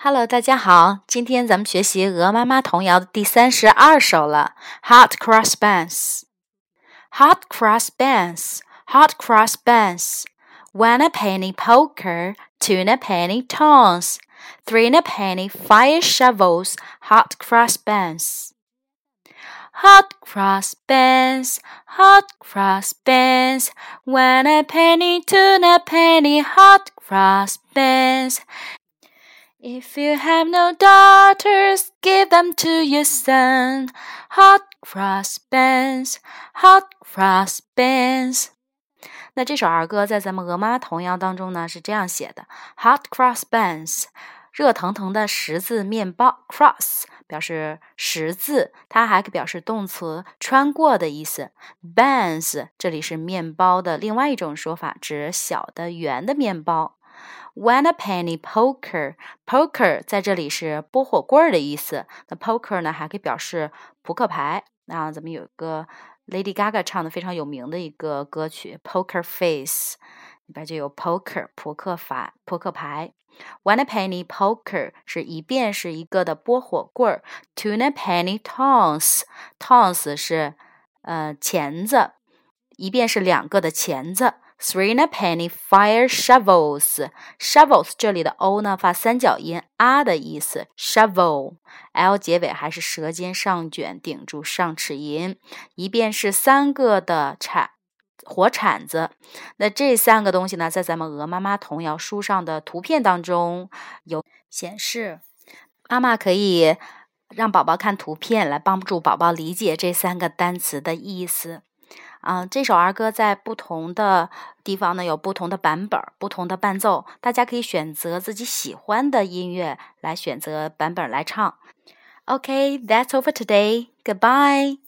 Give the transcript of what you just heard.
Hello，大家好，今天咱们学习鹅妈妈童谣的第三十二首了。Hot cross buns, hot cross buns, hot cross buns. One a penny poker, two in a penny tongs, three in a penny fire shovels, hot cross buns. Hot cross buns, hot cross buns. One a penny, two in a penny, hot cross buns. If you have no daughters, give them to your son. Hot cross buns, hot cross buns. 那这首儿歌在咱们鹅妈童谣当中呢是这样写的：Hot cross buns，热腾腾的十字面包，cross 表示十字，它还可表示动词穿过的意思。buns 这里是面包的另外一种说法，指小的圆的面包。One a penny poker，poker 在这里是拨火棍儿的意思。那 poker 呢，还可以表示扑克牌。那咱们有一个 Lady Gaga 唱的非常有名的一个歌曲《Poker Face》，里边就有 poker 扑克法扑克牌。One a penny poker 是一遍是一个的拨火棍儿。Two a penny tons tons 是呃钳子，一遍是两个的钳子。Three and a penny fire shovels. Shovels 这里的 o 呢发三角音啊的意思。Shovel l 结尾还是舌尖上卷顶住上齿龈。一遍是三个的铲火铲子。那这三个东西呢，在咱们鹅妈妈童谣书上的图片当中有显示。妈妈可以让宝宝看图片，来帮助宝宝理解这三个单词的意思。啊，这首儿歌在不同的地方呢有不同的版本、不同的伴奏，大家可以选择自己喜欢的音乐来选择版本来唱。OK，that's over today. Goodbye.